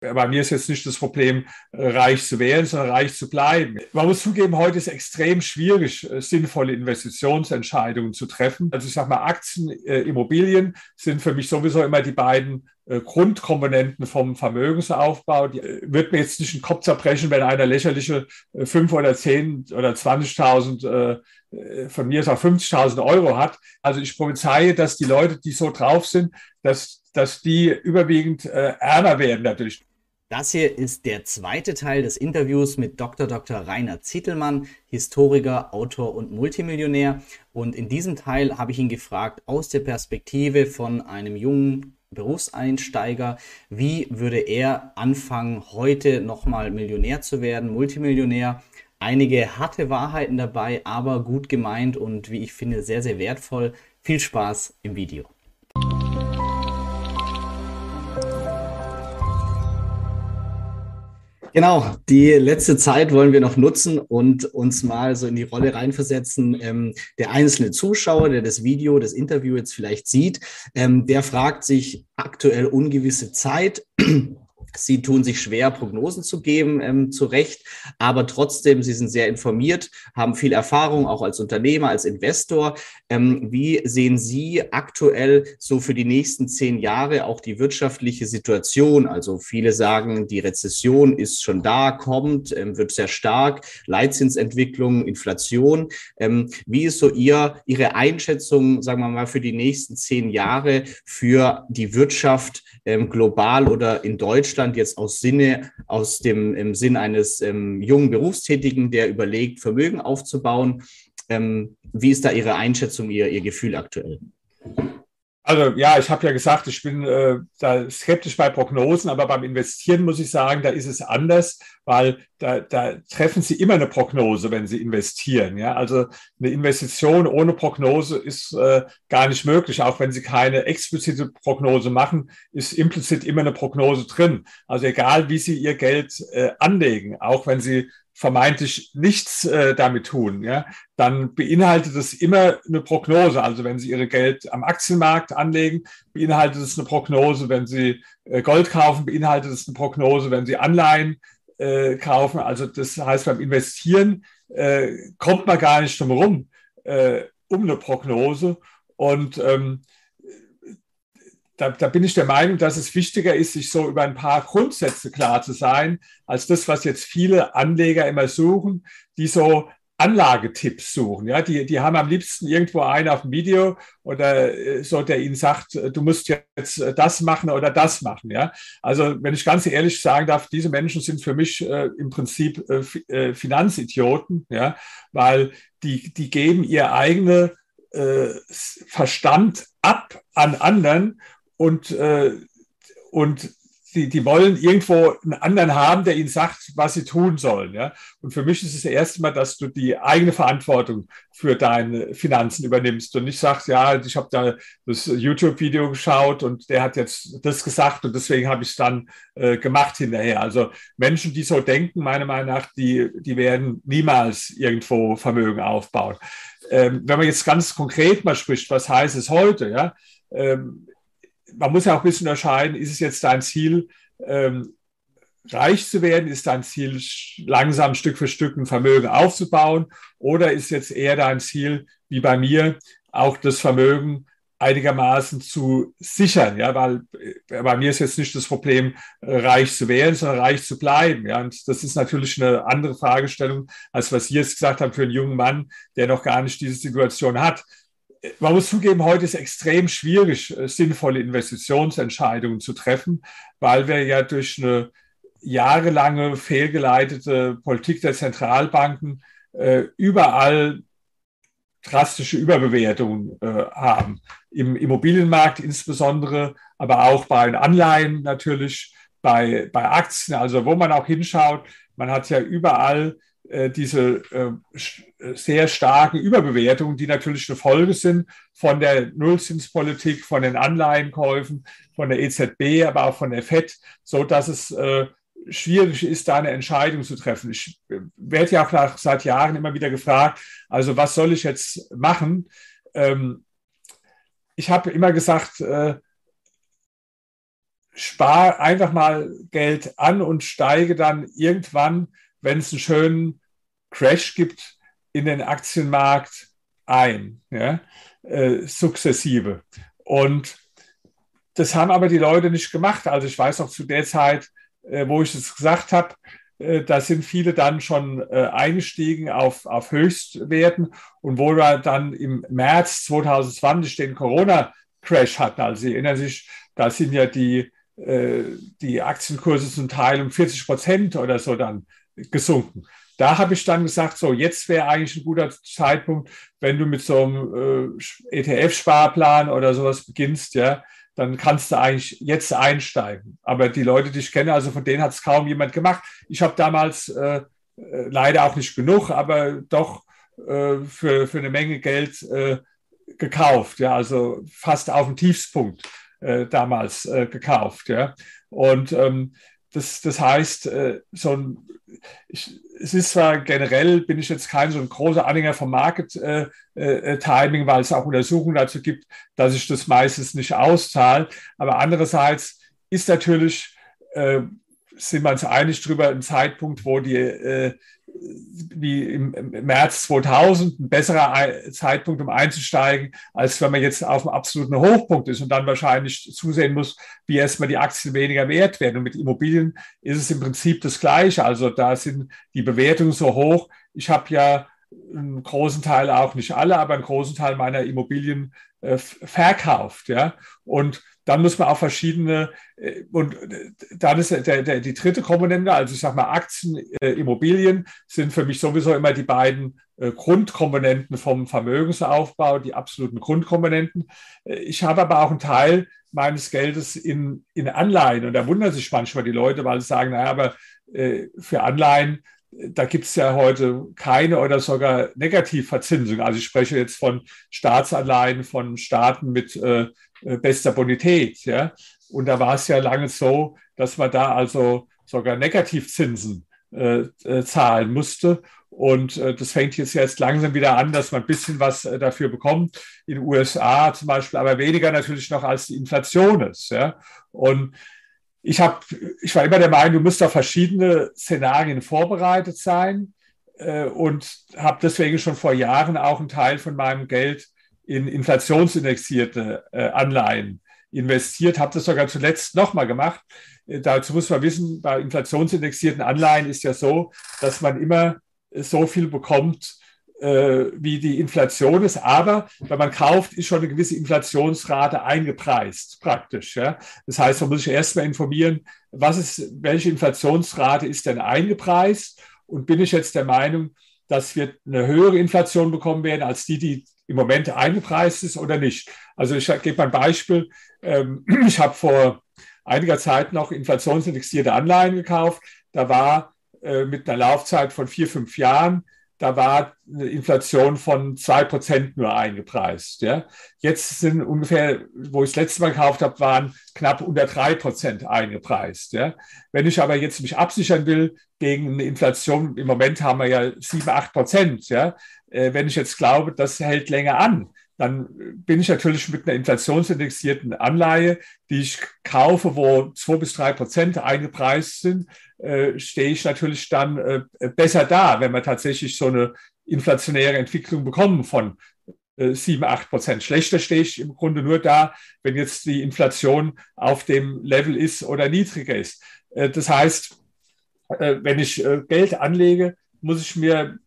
bei mir ist jetzt nicht das Problem, äh, reich zu werden, sondern reich zu bleiben. Man muss zugeben, heute ist es extrem schwierig, äh, sinnvolle Investitionsentscheidungen zu treffen. Also ich sage mal, Aktien, äh, Immobilien sind für mich sowieso immer die beiden Grundkomponenten vom Vermögensaufbau. Die wird mir jetzt nicht den Kopf zerbrechen, wenn einer lächerliche 5 oder 10 oder 20.000 von mir ist auch 50.000 Euro hat. Also ich prophezeie, dass die Leute, die so drauf sind, dass, dass die überwiegend äh, ärmer werden natürlich. Das hier ist der zweite Teil des Interviews mit Dr. Dr. Rainer Zittelmann, Historiker, Autor und Multimillionär. Und in diesem Teil habe ich ihn gefragt, aus der Perspektive von einem jungen Berufseinsteiger, wie würde er anfangen, heute nochmal Millionär zu werden, Multimillionär? Einige harte Wahrheiten dabei, aber gut gemeint und wie ich finde sehr, sehr wertvoll. Viel Spaß im Video. Genau, die letzte Zeit wollen wir noch nutzen und uns mal so in die Rolle reinversetzen. Ähm, der einzelne Zuschauer, der das Video, das Interview jetzt vielleicht sieht, ähm, der fragt sich aktuell ungewisse Zeit. Sie tun sich schwer, Prognosen zu geben, ähm, zu Recht, aber trotzdem, Sie sind sehr informiert, haben viel Erfahrung, auch als Unternehmer, als Investor. Ähm, wie sehen Sie aktuell so für die nächsten zehn Jahre auch die wirtschaftliche Situation? Also viele sagen, die Rezession ist schon da, kommt, ähm, wird sehr stark, Leitzinsentwicklung, Inflation. Ähm, wie ist so Ihr, Ihre Einschätzung, sagen wir mal, für die nächsten zehn Jahre für die Wirtschaft ähm, global oder in Deutschland jetzt aus Sinne, aus dem im Sinn eines ähm, jungen Berufstätigen, der überlegt, Vermögen aufzubauen. Ähm, wie ist da Ihre Einschätzung, Ihr, Ihr Gefühl aktuell? Also ja, ich habe ja gesagt, ich bin äh, da skeptisch bei Prognosen, aber beim Investieren muss ich sagen, da ist es anders, weil da, da treffen Sie immer eine Prognose, wenn Sie investieren. Ja, also eine Investition ohne Prognose ist äh, gar nicht möglich. Auch wenn Sie keine explizite Prognose machen, ist implizit immer eine Prognose drin. Also egal, wie Sie Ihr Geld äh, anlegen, auch wenn Sie vermeintlich nichts äh, damit tun, ja, dann beinhaltet es immer eine Prognose. Also wenn Sie Ihre Geld am Aktienmarkt anlegen, beinhaltet es eine Prognose. Wenn Sie äh, Gold kaufen, beinhaltet es eine Prognose. Wenn Sie Anleihen äh, kaufen, also das heißt beim Investieren äh, kommt man gar nicht drum herum äh, um eine Prognose. Und ähm, da, da bin ich der Meinung, dass es wichtiger ist, sich so über ein paar Grundsätze klar zu sein, als das, was jetzt viele Anleger immer suchen, die so Anlagetipps suchen. Ja, die, die haben am liebsten irgendwo einen auf dem Video oder äh, so, der ihnen sagt, äh, du musst jetzt äh, das machen oder das machen. Ja, also wenn ich ganz ehrlich sagen darf, diese Menschen sind für mich äh, im Prinzip äh, Finanzidioten, ja, weil die, die geben ihr eigene äh, Verstand ab an anderen und, und die, die wollen irgendwo einen anderen haben, der ihnen sagt, was sie tun sollen. Ja? Und für mich ist es das erste Mal, dass du die eigene Verantwortung für deine Finanzen übernimmst und nicht sagst, ja, ich habe da das YouTube-Video geschaut und der hat jetzt das gesagt und deswegen habe ich es dann äh, gemacht hinterher. Also Menschen, die so denken, meiner Meinung nach, die, die werden niemals irgendwo Vermögen aufbauen. Ähm, wenn man jetzt ganz konkret mal spricht, was heißt es heute? Ja? Ähm, man muss ja auch ein bisschen unterscheiden, ist es jetzt dein Ziel, ähm, reich zu werden? Ist dein Ziel, langsam Stück für Stück ein Vermögen aufzubauen? Oder ist jetzt eher dein Ziel, wie bei mir, auch das Vermögen einigermaßen zu sichern? Ja, weil äh, bei mir ist jetzt nicht das Problem, äh, reich zu werden, sondern reich zu bleiben. Ja, und das ist natürlich eine andere Fragestellung, als was Sie jetzt gesagt haben für einen jungen Mann, der noch gar nicht diese Situation hat man muss zugeben, heute ist extrem schwierig, äh, sinnvolle Investitionsentscheidungen zu treffen, weil wir ja durch eine jahrelange fehlgeleitete Politik der Zentralbanken äh, überall drastische Überbewertungen äh, haben. Im Immobilienmarkt insbesondere, aber auch bei Anleihen natürlich, bei, bei Aktien, also wo man auch hinschaut. Man hat ja überall diese äh, sehr starken Überbewertungen, die natürlich eine Folge sind von der Nullzinspolitik, von den Anleihenkäufen, von der EZB, aber auch von der FED, so dass es äh, schwierig ist, da eine Entscheidung zu treffen. Ich werde ja auch seit Jahren immer wieder gefragt, also was soll ich jetzt machen? Ähm, ich habe immer gesagt, spare einfach mal Geld an und steige dann irgendwann, wenn es einen schönen Crash gibt, in den Aktienmarkt ein, ja, äh, sukzessive. Und das haben aber die Leute nicht gemacht. Also ich weiß auch zu der Zeit, äh, wo ich es gesagt habe, äh, da sind viele dann schon äh, eingestiegen auf, auf Höchstwerten und wo wir dann im März 2020 den Corona-Crash hatten, also Sie erinnern sich, da sind ja die, äh, die Aktienkurse zum Teil um 40 Prozent oder so dann gesunken. Da habe ich dann gesagt, so jetzt wäre eigentlich ein guter Zeitpunkt, wenn du mit so einem äh, ETF-Sparplan oder sowas beginnst, ja, dann kannst du eigentlich jetzt einsteigen. Aber die Leute, die ich kenne, also von denen hat es kaum jemand gemacht. Ich habe damals äh, äh, leider auch nicht genug, aber doch äh, für, für eine Menge Geld äh, gekauft. Ja, also fast auf dem Tiefspunkt äh, damals äh, gekauft. Ja, und ähm, das, das heißt, so ein, ich, es ist zwar generell, bin ich jetzt kein so ein großer Anhänger vom Market äh, äh, Timing, weil es auch Untersuchungen dazu gibt, dass ich das meistens nicht auszahle. Aber andererseits ist natürlich, äh, sind wir uns einig darüber, ein Zeitpunkt, wo die, äh, wie im, März 2000, ein besserer Zeitpunkt, um einzusteigen, als wenn man jetzt auf einem absoluten Hochpunkt ist und dann wahrscheinlich zusehen muss, wie erstmal die Aktien weniger wert werden. Und mit Immobilien ist es im Prinzip das Gleiche. Also da sind die Bewertungen so hoch. Ich habe ja einen großen Teil, auch nicht alle, aber einen großen Teil meiner Immobilien äh, verkauft. Ja? Und dann muss man auch verschiedene, äh, und äh, dann ist der, der, die dritte Komponente, also ich sage mal Aktien, äh, Immobilien sind für mich sowieso immer die beiden äh, Grundkomponenten vom Vermögensaufbau, die absoluten Grundkomponenten. Äh, ich habe aber auch einen Teil meines Geldes in, in Anleihen und da wundern sich manchmal die Leute, weil sie sagen, naja, aber für Anleihen da gibt es ja heute keine oder sogar Negativverzinsung. Also ich spreche jetzt von Staatsanleihen von Staaten mit äh, äh, bester Bonität. Ja? Und da war es ja lange so, dass man da also sogar Negativzinsen äh, äh, zahlen musste. Und äh, das fängt jetzt erst langsam wieder an, dass man ein bisschen was äh, dafür bekommt. In den USA zum Beispiel, aber weniger natürlich noch als die Inflation ist. Ja? Und ich, hab, ich war immer der Meinung, du musst auf verschiedene Szenarien vorbereitet sein äh, und habe deswegen schon vor Jahren auch einen Teil von meinem Geld in inflationsindexierte äh, Anleihen investiert, habe das sogar zuletzt nochmal gemacht. Äh, dazu muss man wissen, bei inflationsindexierten Anleihen ist ja so, dass man immer so viel bekommt, äh, wie die Inflation ist. Aber wenn man kauft, ist schon eine gewisse Inflationsrate eingepreist, praktisch. Ja? Das heißt, man muss sich erstmal informieren, was ist, welche Inflationsrate ist denn eingepreist? Und bin ich jetzt der Meinung, dass wir eine höhere Inflation bekommen werden als die, die im Moment eingepreist ist oder nicht? Also ich gebe mal ein Beispiel. Ähm, ich habe vor einiger Zeit noch inflationsindexierte Anleihen gekauft. Da war äh, mit einer Laufzeit von vier, fünf Jahren da war eine Inflation von zwei Prozent nur eingepreist. Ja. Jetzt sind ungefähr, wo ich das letzte Mal gekauft habe, waren knapp unter drei Prozent eingepreist. Ja. Wenn ich aber jetzt mich absichern will gegen eine Inflation, im Moment haben wir ja sieben, acht Prozent. Ja. Äh, wenn ich jetzt glaube, das hält länger an, dann bin ich natürlich mit einer inflationsindexierten Anleihe, die ich kaufe, wo zwei bis drei Prozent eingepreist sind, äh, stehe ich natürlich dann äh, besser da, wenn wir tatsächlich so eine inflationäre Entwicklung bekommen von äh, 7, 8 Prozent. Schlechter stehe ich im Grunde nur da, wenn jetzt die Inflation auf dem Level ist oder niedriger ist. Äh, das heißt, äh, wenn ich äh, Geld anlege, muss ich mir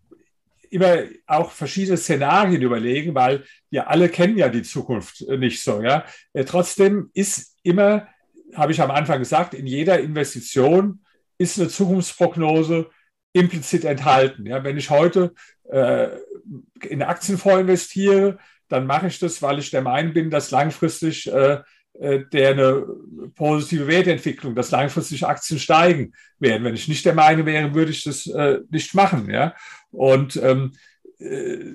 immer auch verschiedene Szenarien überlegen, weil wir alle kennen ja die Zukunft nicht so. Ja? Trotzdem ist immer, habe ich am Anfang gesagt, in jeder Investition ist eine Zukunftsprognose implizit enthalten. Ja, wenn ich heute äh, in Aktienfonds investiere, dann mache ich das, weil ich der Meinung bin, dass langfristig äh, äh, der eine positive Wertentwicklung, dass langfristig Aktien steigen werden. Wenn ich nicht der Meinung wäre, würde ich das äh, nicht machen. Ja? Und ähm, äh,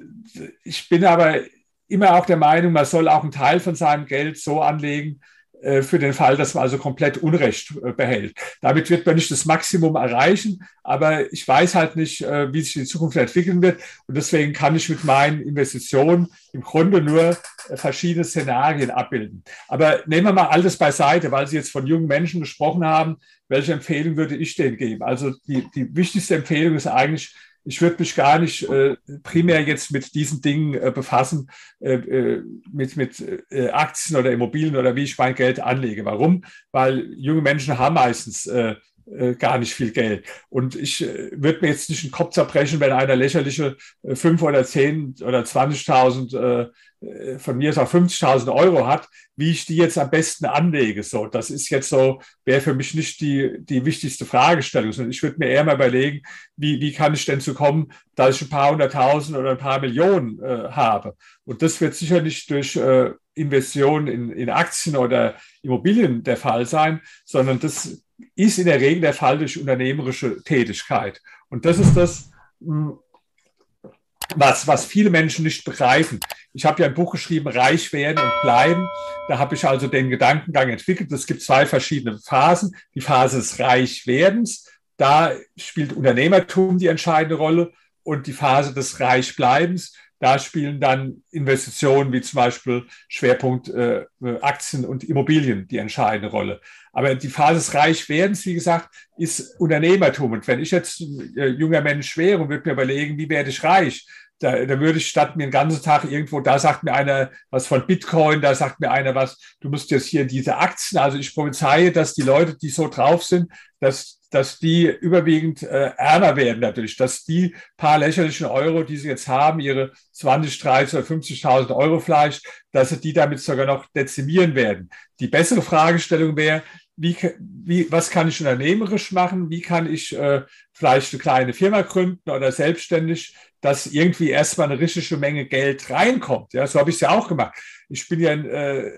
ich bin aber immer auch der Meinung, man soll auch einen Teil von seinem Geld so anlegen, äh, für den Fall, dass man also komplett Unrecht äh, behält. Damit wird man nicht das Maximum erreichen, aber ich weiß halt nicht, äh, wie sich die Zukunft entwickeln wird. Und deswegen kann ich mit meinen Investitionen im Grunde nur verschiedene Szenarien abbilden. Aber nehmen wir mal alles beiseite, weil Sie jetzt von jungen Menschen gesprochen haben. Welche Empfehlung würde ich denen geben? Also die, die wichtigste Empfehlung ist eigentlich, ich würde mich gar nicht äh, primär jetzt mit diesen Dingen äh, befassen, äh, äh mit, mit äh, Aktien oder Immobilien oder wie ich mein Geld anlege. Warum? Weil junge Menschen haben meistens äh, gar nicht viel Geld. Und ich würde mir jetzt nicht den Kopf zerbrechen, wenn einer lächerliche äh, 5 oder 10 oder 20.000 äh, von mir ist auch 50.000 Euro hat, wie ich die jetzt am besten anlege. So, das ist jetzt so, wäre für mich nicht die, die wichtigste Fragestellung, sondern ich würde mir eher mal überlegen, wie, wie kann ich denn zu kommen, dass ich ein paar hunderttausend oder ein paar Millionen äh, habe. Und das wird sicher nicht durch äh, Investitionen in, in Aktien oder Immobilien der Fall sein, sondern das ist in der Regel der Fall durch unternehmerische Tätigkeit. Und das ist das, hm, was, was viele Menschen nicht begreifen. Ich habe ja ein Buch geschrieben, Reich werden und bleiben. Da habe ich also den Gedankengang entwickelt. Es gibt zwei verschiedene Phasen. Die Phase des Reichwerdens, da spielt Unternehmertum die entscheidende Rolle. Und die Phase des Reichbleibens, da spielen dann Investitionen wie zum Beispiel Schwerpunkt äh, Aktien und Immobilien die entscheidende Rolle. Aber die Phase des Reichwerdens, wie gesagt, ist Unternehmertum. Und wenn ich jetzt äh, junger Mensch wäre und würde mir überlegen, wie werde ich reich, da, da würde ich statt mir den ganzen Tag irgendwo, da sagt mir einer was von Bitcoin, da sagt mir einer was, du musst jetzt hier diese Aktien, also ich prophezeie, dass die Leute, die so drauf sind, dass, dass die überwiegend äh, ärmer werden natürlich, dass die paar lächerlichen Euro, die sie jetzt haben, ihre 20, 30 oder 50.000 Euro vielleicht, dass sie die damit sogar noch dezimieren werden. Die bessere Fragestellung wäre, wie, wie, was kann ich unternehmerisch machen? Wie kann ich äh, vielleicht eine kleine Firma gründen oder selbstständig, dass irgendwie erstmal eine richtige Menge Geld reinkommt? Ja, so habe ich es ja auch gemacht. Ich bin ja, äh,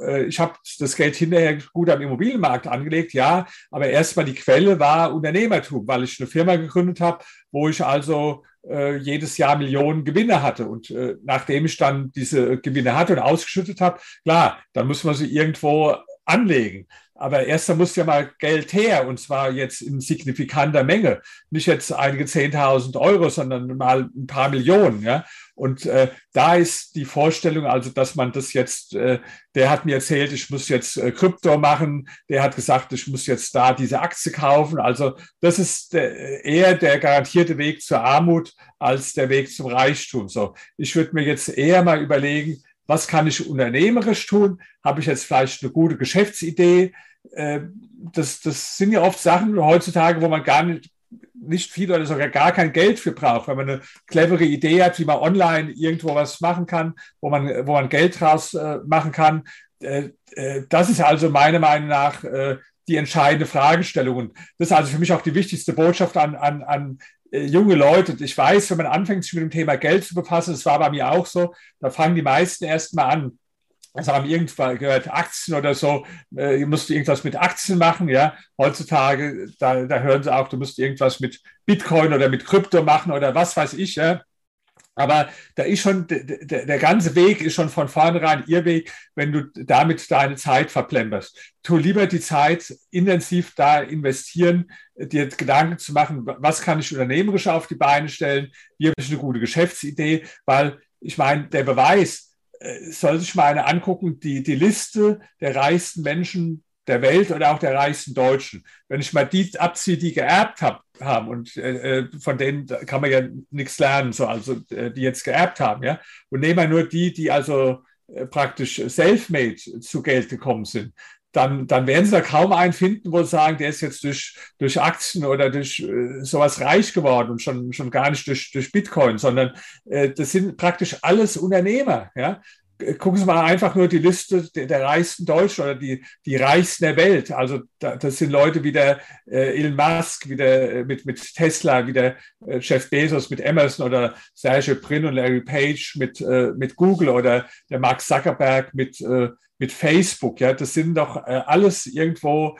äh, ich habe das Geld hinterher gut am Immobilienmarkt angelegt, ja, aber erstmal die Quelle war Unternehmertum, weil ich eine Firma gegründet habe, wo ich also äh, jedes Jahr Millionen Gewinne hatte. Und äh, nachdem ich dann diese Gewinne hatte und ausgeschüttet habe, klar, dann muss man sie irgendwo anlegen. Aber erst da muss ja mal Geld her und zwar jetzt in signifikanter Menge. Nicht jetzt einige 10.000 Euro, sondern mal ein paar Millionen. Ja? Und äh, da ist die Vorstellung, also dass man das jetzt, äh, der hat mir erzählt, ich muss jetzt äh, Krypto machen, der hat gesagt, ich muss jetzt da diese Aktie kaufen. Also das ist der, eher der garantierte Weg zur Armut als der Weg zum Reichtum. So, ich würde mir jetzt eher mal überlegen, was kann ich unternehmerisch tun? Habe ich jetzt vielleicht eine gute Geschäftsidee? Äh, das, das sind ja oft Sachen heutzutage, wo man gar nicht, nicht viel oder sogar gar kein Geld für braucht, wenn man eine clevere Idee hat, wie man online irgendwo was machen kann, wo man, wo man Geld draus äh, machen kann. Äh, das ist also meiner Meinung nach die entscheidende Fragestellung. Und das ist also für mich auch die wichtigste Botschaft an, an, an äh, junge Leute. Ich weiß, wenn man anfängt, sich mit dem Thema Geld zu befassen, das war bei mir auch so, da fangen die meisten erst mal an. Also haben irgendwann gehört, Aktien oder so, äh, musst du irgendwas mit Aktien machen, ja. Heutzutage, da, da hören sie auch, du musst irgendwas mit Bitcoin oder mit Krypto machen oder was weiß ich, ja. Aber da ist schon, der, ganze Weg ist schon von vornherein ihr Weg, wenn du damit deine Zeit verplemperst. Tu lieber die Zeit intensiv da investieren, dir Gedanken zu machen, was kann ich unternehmerisch auf die Beine stellen, wie habe ich eine gute Geschäftsidee, weil ich meine, der Beweis, äh, soll sich mal eine angucken, die, die Liste der reichsten Menschen der Welt oder auch der reichsten Deutschen. Wenn ich mal die abziehe, die geerbt hab, haben und äh, äh, von denen kann man ja nichts lernen, so also äh, die jetzt geerbt haben, ja. Und nehmen wir nur die, die also äh, praktisch self-made zu Geld gekommen sind. Dann, dann werden Sie da kaum einen finden, wo Sie sagen, der ist jetzt durch, durch Aktien oder durch äh, sowas reich geworden und schon, schon gar nicht durch, durch Bitcoin, sondern äh, das sind praktisch alles Unternehmer. Ja? Gucken Sie mal einfach nur die Liste der, reichsten Deutschen oder die, die reichsten der Welt. Also da, das sind Leute wie der äh, Elon Musk, wie der äh, mit, mit Tesla, wie der äh, Jeff Bezos mit Emerson oder Sergey Brin und Larry Page mit, äh, mit Google oder der Mark Zuckerberg mit, äh, mit Facebook. Ja, das sind doch äh, alles irgendwo äh,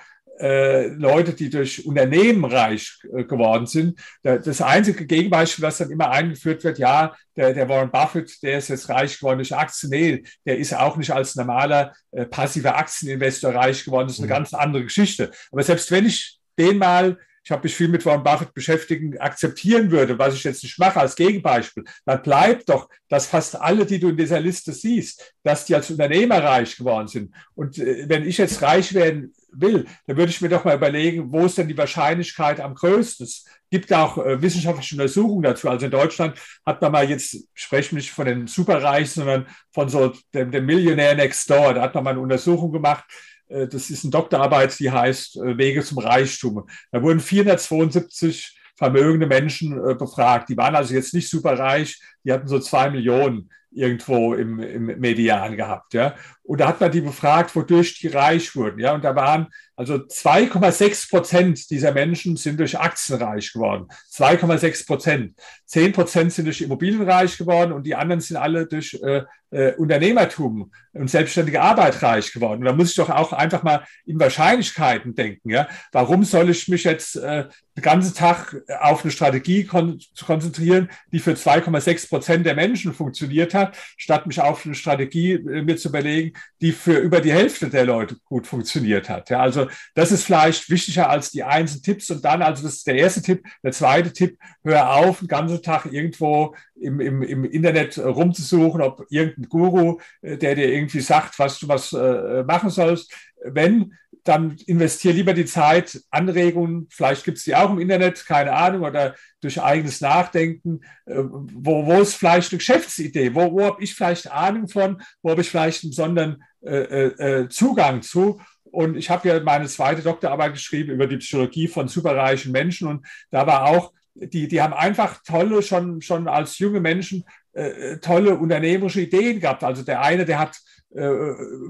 Leute, die durch Unternehmen reich äh, geworden sind. das einzige Gegenbeispiel, was dann immer eingeführt wird, ja, der, der Warren Buffett, der ist jetzt reich geworden durch Aktien. Nee, der ist auch nicht als normaler äh, passiver Aktieninvestor reich geworden. Das ist eine mhm. ganz andere Geschichte. Aber selbst wenn ich den mal ich habe mich viel mit Warren Buffett beschäftigen, akzeptieren würde, was ich jetzt nicht mache als Gegenbeispiel, dann bleibt doch, dass fast alle, die du in dieser Liste siehst, dass die als Unternehmer reich geworden sind. Und äh, wenn ich jetzt reich werden will, dann würde ich mir doch mal überlegen, wo ist denn die Wahrscheinlichkeit am größten? Es gibt auch äh, wissenschaftliche Untersuchungen dazu. Also in Deutschland hat man mal jetzt, sprechen wir nicht von den Superreichen, sondern von so dem, dem Millionär Next Door. Da hat man mal eine Untersuchung gemacht, das ist eine Doktorarbeit, die heißt äh, Wege zum Reichtum. Da wurden 472 vermögende Menschen äh, befragt. Die waren also jetzt nicht super reich, die hatten so zwei Millionen irgendwo im, im Median gehabt. Ja. Und da hat man die befragt, wodurch die reich wurden. Ja. Und da waren also 2,6 Prozent dieser Menschen sind durch Aktien reich geworden. 2,6 Prozent. 10 Prozent sind durch Immobilien reich geworden und die anderen sind alle durch äh, äh, Unternehmertum und selbstständige Arbeit reich geworden. Und da muss ich doch auch einfach mal in Wahrscheinlichkeiten denken. Ja? Warum soll ich mich jetzt äh, den ganzen Tag auf eine Strategie kon konzentrieren, die für 2,6 Prozent der Menschen funktioniert hat, statt mich auf eine Strategie äh, mir zu überlegen, die für über die Hälfte der Leute gut funktioniert hat. Ja? Also das ist vielleicht wichtiger als die einzelnen Tipps. Und dann, also das ist der erste Tipp. Der zweite Tipp, hör auf, den ganzen Tag irgendwo im, im, im Internet rumzusuchen, ob irgendein Guru, äh, der dir irgendwie sagt, was du was äh, machen sollst. Wenn, dann investiere lieber die Zeit, Anregungen, vielleicht gibt es die auch im Internet, keine Ahnung, oder durch eigenes Nachdenken, äh, wo, wo ist vielleicht eine Geschäftsidee, wo, wo habe ich vielleicht Ahnung von, wo habe ich vielleicht einen besonderen äh, äh, äh Zugang zu. Und ich habe ja meine zweite Doktorarbeit geschrieben über die Psychologie von superreichen Menschen und da war auch die, die haben einfach tolle, schon, schon als junge Menschen tolle unternehmerische Ideen gehabt. Also der eine, der hat äh,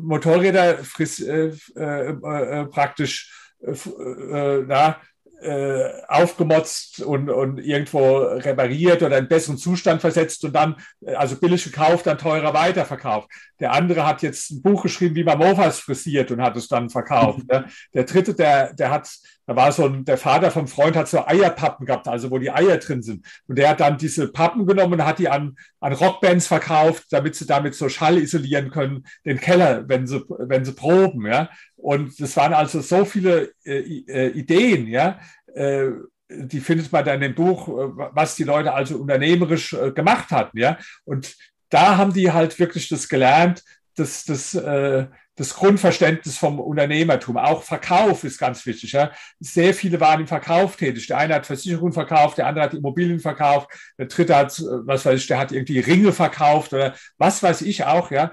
Motorräder friss, äh, äh, äh praktisch äh, na, äh, aufgemotzt und, und irgendwo repariert oder in besseren Zustand versetzt und dann, äh, also billig gekauft, dann teurer weiterverkauft. Der andere hat jetzt ein Buch geschrieben, wie man Mofas frisiert und hat es dann verkauft. Ne? Der dritte, der, der hat, da war so ein, der Vater vom Freund hat so Eierpappen gehabt, also wo die Eier drin sind. Und der hat dann diese Pappen genommen und hat die an, an Rockbands verkauft, damit sie damit so Schall isolieren können, den Keller, wenn sie, wenn sie proben, ja. Und das waren also so viele äh, äh, Ideen, ja, äh, die findet man dann dem Buch, äh, was die Leute also unternehmerisch äh, gemacht hatten, ja. Und da haben die halt wirklich das gelernt, dass das, äh, das Grundverständnis vom Unternehmertum. Auch Verkauf ist ganz wichtig. Ja. Sehr viele waren im Verkauf tätig. Der eine hat Versicherungen verkauft, der andere hat Immobilien verkauft, der dritte hat, was weiß ich, der hat irgendwie Ringe verkauft oder was weiß ich auch. Ja.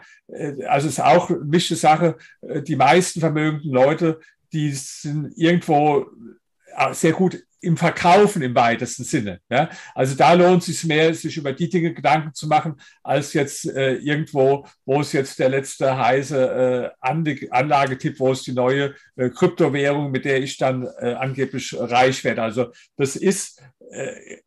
Also es ist auch eine Sache. Die meisten vermögenden Leute, die sind irgendwo sehr gut im Verkaufen im weitesten Sinne. Ja? Also da lohnt es sich mehr, sich über die Dinge Gedanken zu machen, als jetzt äh, irgendwo, wo es jetzt der letzte heiße äh, Anlagetipp, wo es die neue äh, Kryptowährung, mit der ich dann äh, angeblich reich werde. Also das ist äh,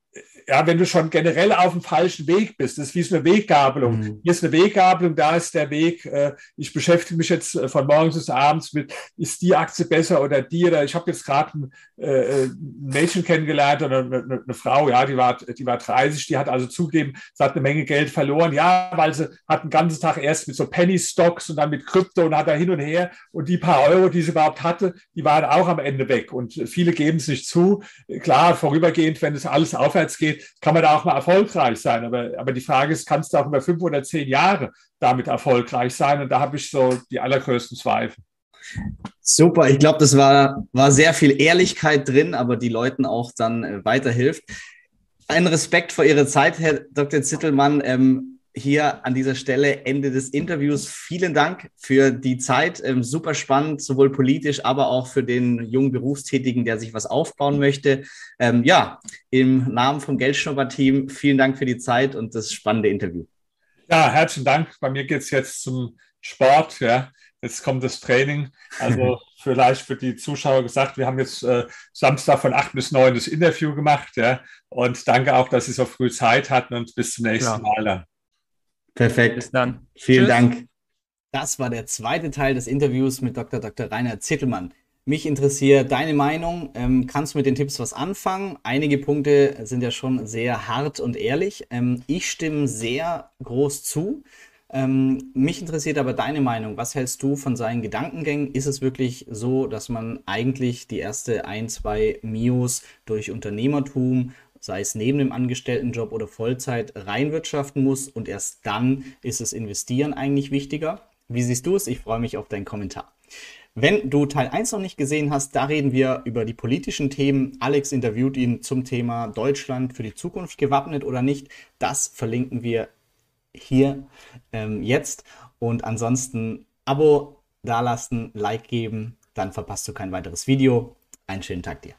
ja, wenn du schon generell auf dem falschen Weg bist, das ist wie so eine Weggabelung. Mhm. Hier ist eine Weggabelung, da ist der Weg, äh, ich beschäftige mich jetzt äh, von morgens bis abends mit, ist die Aktie besser oder die, oder ich habe jetzt gerade ein, äh, ein Mädchen kennengelernt oder eine, eine, eine, Frau, ja, die war, die war 30, die hat also zugegeben, sie hat eine Menge Geld verloren, ja, weil sie hat den ganzen Tag erst mit so Penny Stocks und dann mit Krypto und hat da hin und her und die paar Euro, die sie überhaupt hatte, die waren auch am Ende weg und viele geben es nicht zu. Klar, vorübergehend, wenn es alles aufwärts geht, kann man da auch mal erfolgreich sein. Aber, aber die Frage ist, kannst du auch über fünf oder zehn Jahre damit erfolgreich sein? Und da habe ich so die allergrößten Zweifel. Super, ich glaube, das war, war sehr viel Ehrlichkeit drin, aber die Leuten auch dann äh, weiterhilft. Ein Respekt vor Ihrer Zeit, Herr Dr. Zittelmann. Ähm, hier an dieser Stelle Ende des Interviews. Vielen Dank für die Zeit. Ähm, super spannend, sowohl politisch, aber auch für den jungen Berufstätigen, der sich was aufbauen möchte. Ähm, ja, im Namen vom Geldschnupper-Team vielen Dank für die Zeit und das spannende Interview. Ja, herzlichen Dank. Bei mir geht es jetzt zum Sport. Ja. Jetzt kommt das Training. Also vielleicht für die Zuschauer gesagt, wir haben jetzt äh, Samstag von 8 bis 9 das Interview gemacht. Ja. Und danke auch, dass Sie so früh Zeit hatten und bis zum nächsten ja. Mal dann. Perfekt. Bis dann. Vielen Tschüss. Dank. Das war der zweite Teil des Interviews mit Dr. Dr. Rainer Zittelmann. Mich interessiert deine Meinung. Ähm, kannst du mit den Tipps was anfangen? Einige Punkte sind ja schon sehr hart und ehrlich. Ähm, ich stimme sehr groß zu. Ähm, mich interessiert aber deine Meinung. Was hältst du von seinen Gedankengängen? Ist es wirklich so, dass man eigentlich die erste ein, zwei Mios durch Unternehmertum, sei es neben dem Angestelltenjob oder Vollzeit, reinwirtschaften muss und erst dann ist es Investieren eigentlich wichtiger? Wie siehst du es? Ich freue mich auf deinen Kommentar. Wenn du Teil 1 noch nicht gesehen hast, da reden wir über die politischen Themen. Alex interviewt ihn zum Thema Deutschland für die Zukunft gewappnet oder nicht. Das verlinken wir hier ähm, jetzt. Und ansonsten Abo dalassen, Like geben, dann verpasst du kein weiteres Video. Einen schönen Tag dir.